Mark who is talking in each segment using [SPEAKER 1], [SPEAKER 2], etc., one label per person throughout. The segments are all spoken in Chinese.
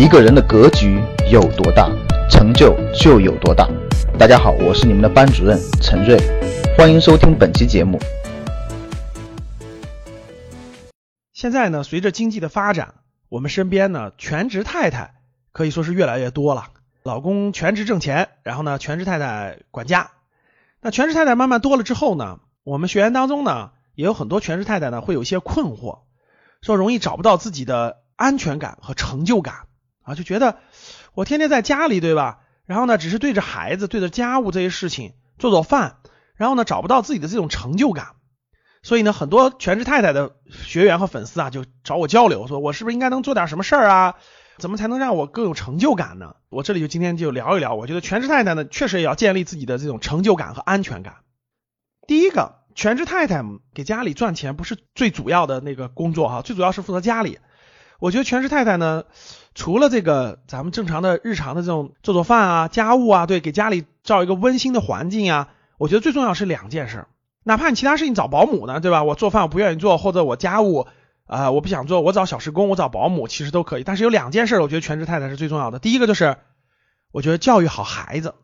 [SPEAKER 1] 一个人的格局有多大，成就就有多大。大家好，我是你们的班主任陈瑞，欢迎收听本期节目。
[SPEAKER 2] 现在呢，随着经济的发展，我们身边呢全职太太可以说是越来越多了。老公全职挣钱，然后呢全职太太管家。那全职太太慢慢多了之后呢，我们学员当中呢也有很多全职太太呢会有一些困惑，说容易找不到自己的安全感和成就感。啊，就觉得我天天在家里，对吧？然后呢，只是对着孩子、对着家务这些事情做做饭，然后呢，找不到自己的这种成就感。所以呢，很多全职太太的学员和粉丝啊，就找我交流，说我是不是应该能做点什么事儿啊？怎么才能让我更有成就感呢？我这里就今天就聊一聊，我觉得全职太太呢，确实也要建立自己的这种成就感和安全感。第一个，全职太太给家里赚钱不是最主要的那个工作哈，最主要是负责家里。我觉得全职太太呢。除了这个，咱们正常的日常的这种做做饭啊、家务啊，对，给家里造一个温馨的环境啊，我觉得最重要是两件事。哪怕你其他事情找保姆呢，对吧？我做饭我不愿意做，或者我家务啊我不想做，我找小时工，我找保姆其实都可以。但是有两件事，我觉得全职太太是最重要的。第一个就是，我觉得教育好孩子，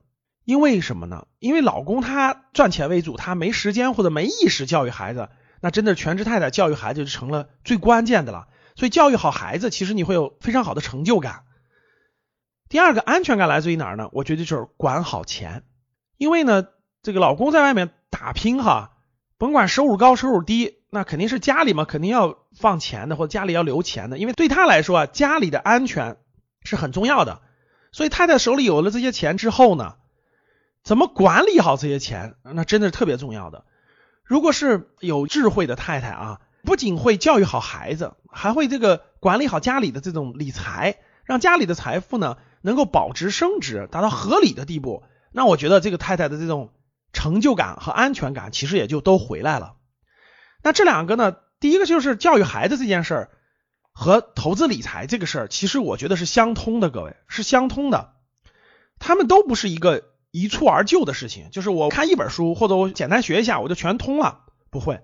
[SPEAKER 2] 因为什么呢？因为老公他赚钱为主，他没时间或者没意识教育孩子，那真的全职太太教育孩子就成了最关键的了。所以教育好孩子，其实你会有非常好的成就感。第二个安全感来自于哪儿呢？我觉得就是管好钱，因为呢，这个老公在外面打拼哈，甭管收入高收入低，那肯定是家里嘛，肯定要放钱的，或者家里要留钱的，因为对他来说啊，家里的安全是很重要的。所以太太手里有了这些钱之后呢，怎么管理好这些钱，那真的是特别重要的。如果是有智慧的太太啊。不仅会教育好孩子，还会这个管理好家里的这种理财，让家里的财富呢能够保值升值，达到合理的地步。那我觉得这个太太的这种成就感和安全感，其实也就都回来了。那这两个呢，第一个就是教育孩子这件事儿和投资理财这个事儿，其实我觉得是相通的，各位是相通的。他们都不是一个一蹴而就的事情，就是我看一本书或者我简单学一下我就全通了，不会。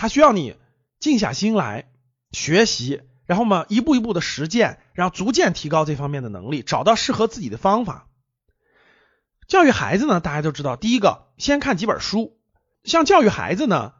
[SPEAKER 2] 他需要你静下心来学习，然后嘛一步一步的实践，然后逐渐提高这方面的能力，找到适合自己的方法。教育孩子呢，大家都知道，第一个先看几本书。像教育孩子呢，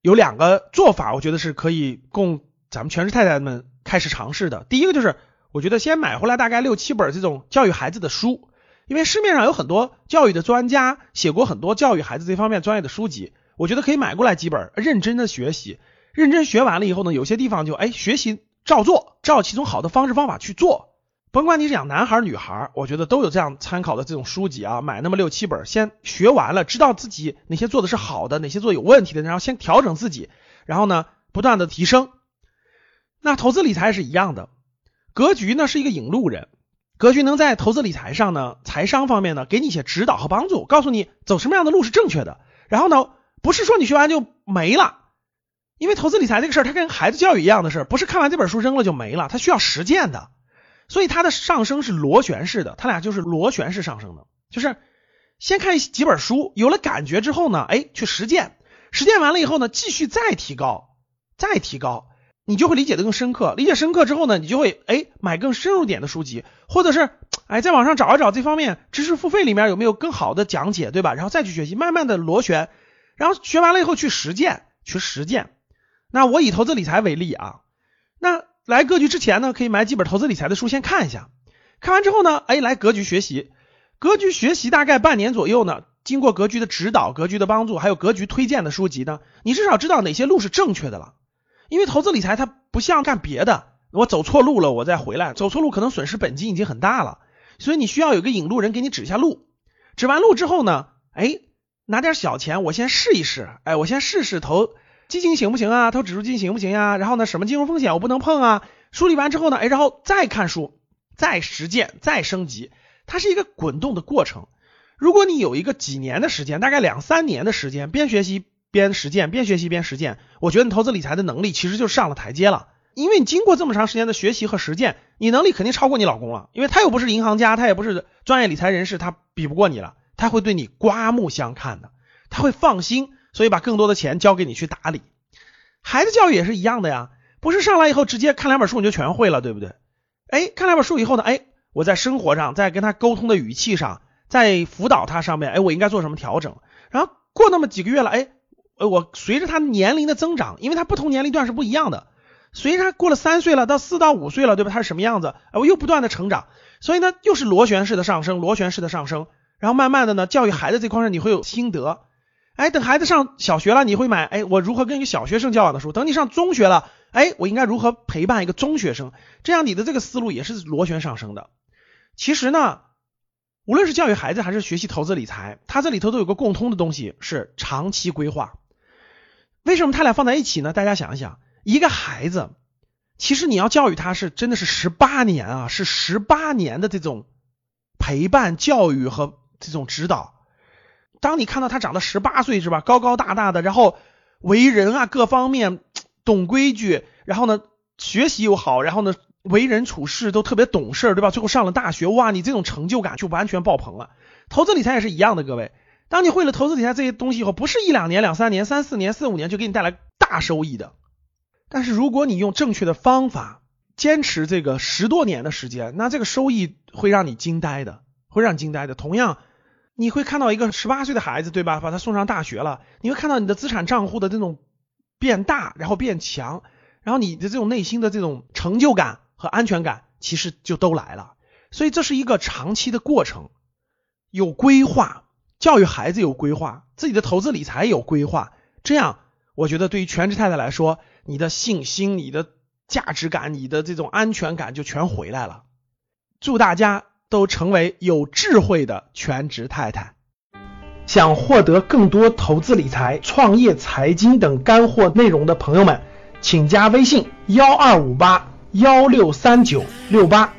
[SPEAKER 2] 有两个做法，我觉得是可以供咱们全职太太们开始尝试的。第一个就是，我觉得先买回来大概六七本这种教育孩子的书，因为市面上有很多教育的专家写过很多教育孩子这方面专业的书籍。我觉得可以买过来几本，认真的学习，认真学完了以后呢，有些地方就哎学习照做，照其中好的方式方法去做。甭管你是养男孩女孩，我觉得都有这样参考的这种书籍啊，买那么六七本，先学完了，知道自己哪些做的是好的，哪些做有问题的，然后先调整自己，然后呢不断的提升。那投资理财是一样的，格局呢是一个引路人，格局能在投资理财上呢，财商方面呢给你一些指导和帮助，告诉你走什么样的路是正确的，然后呢。不是说你学完就没了，因为投资理财这个事儿，它跟孩子教育一样的事儿，不是看完这本书扔了就没了，它需要实践的，所以它的上升是螺旋式的，它俩就是螺旋式上升的，就是先看几本书，有了感觉之后呢，哎，去实践，实践完了以后呢，继续再提高，再提高，你就会理解的更深刻，理解深刻之后呢，你就会哎买更深入点的书籍，或者是哎在网上找一找这方面知识付费里面有没有更好的讲解，对吧？然后再去学习，慢慢的螺旋。然后学完了以后去实践，去实践。那我以投资理财为例啊，那来格局之前呢，可以买几本投资理财的书先看一下。看完之后呢，哎，来格局学习。格局学习大概半年左右呢，经过格局的指导、格局的帮助，还有格局推荐的书籍呢，你至少知道哪些路是正确的了。因为投资理财它不像干别的，我走错路了，我再回来，走错路可能损失本金已经很大了。所以你需要有个引路人给你指一下路。指完路之后呢，哎。拿点小钱，我先试一试。哎，我先试试投基金行不行啊？投指数基金行不行呀？然后呢，什么金融风险我不能碰啊？梳理完之后呢，哎，然后再看书，再实践，再升级，它是一个滚动的过程。如果你有一个几年的时间，大概两三年的时间，边学习边实践，边学习边实践，我觉得你投资理财的能力其实就上了台阶了。因为你经过这么长时间的学习和实践，你能力肯定超过你老公了。因为他又不是银行家，他也不是专业理财人士，他比不过你了。他会对你刮目相看的，他会放心，所以把更多的钱交给你去打理。孩子教育也是一样的呀，不是上来以后直接看两本书你就全会了，对不对？哎，看两本书以后呢，哎，我在生活上，在跟他沟通的语气上，在辅导他上面，哎，我应该做什么调整？然后过那么几个月了，哎，呃，我随着他年龄的增长，因为他不同年龄段是不一样的，随着他过了三岁了，到四到五岁了，对吧？他是什么样子？哎，我又不断的成长，所以呢，又是螺旋式的上升，螺旋式的上升。然后慢慢的呢，教育孩子这块上你会有心得。哎，等孩子上小学了，你会买哎，我如何跟一个小学生交往的书？等你上中学了，哎，我应该如何陪伴一个中学生？这样你的这个思路也是螺旋上升的。其实呢，无论是教育孩子还是学习投资理财，它这里头都有个共通的东西，是长期规划。为什么他俩放在一起呢？大家想一想，一个孩子，其实你要教育他是真的是十八年啊，是十八年的这种陪伴教育和这种指导。当你看到他长到十八岁是吧，高高大大的，然后为人啊各方面懂规矩，然后呢学习又好，然后呢为人处事都特别懂事，对吧？最后上了大学，哇，你这种成就感就完全爆棚了。投资理财也是一样的，各位，当你会了投资理财这些东西以后，不是一两年、两三年、三四年、四五年就给你带来大收益的。但是如果你用正确的方法，坚持这个十多年的时间，那这个收益会让你惊呆的，会让你惊呆的。同样。你会看到一个十八岁的孩子，对吧？把他送上大学了，你会看到你的资产账户的这种变大，然后变强，然后你的这种内心的这种成就感和安全感，其实就都来了。所以这是一个长期的过程，有规划，教育孩子有规划，自己的投资理财有规划，这样我觉得对于全职太太来说，你的信心、你的价值感、你的这种安全感就全回来了。祝大家！都成为有智慧的全职太太。想获得更多投资理财、创业财经等干货内容的朋友们，请加微信幺二五八幺六三九六八。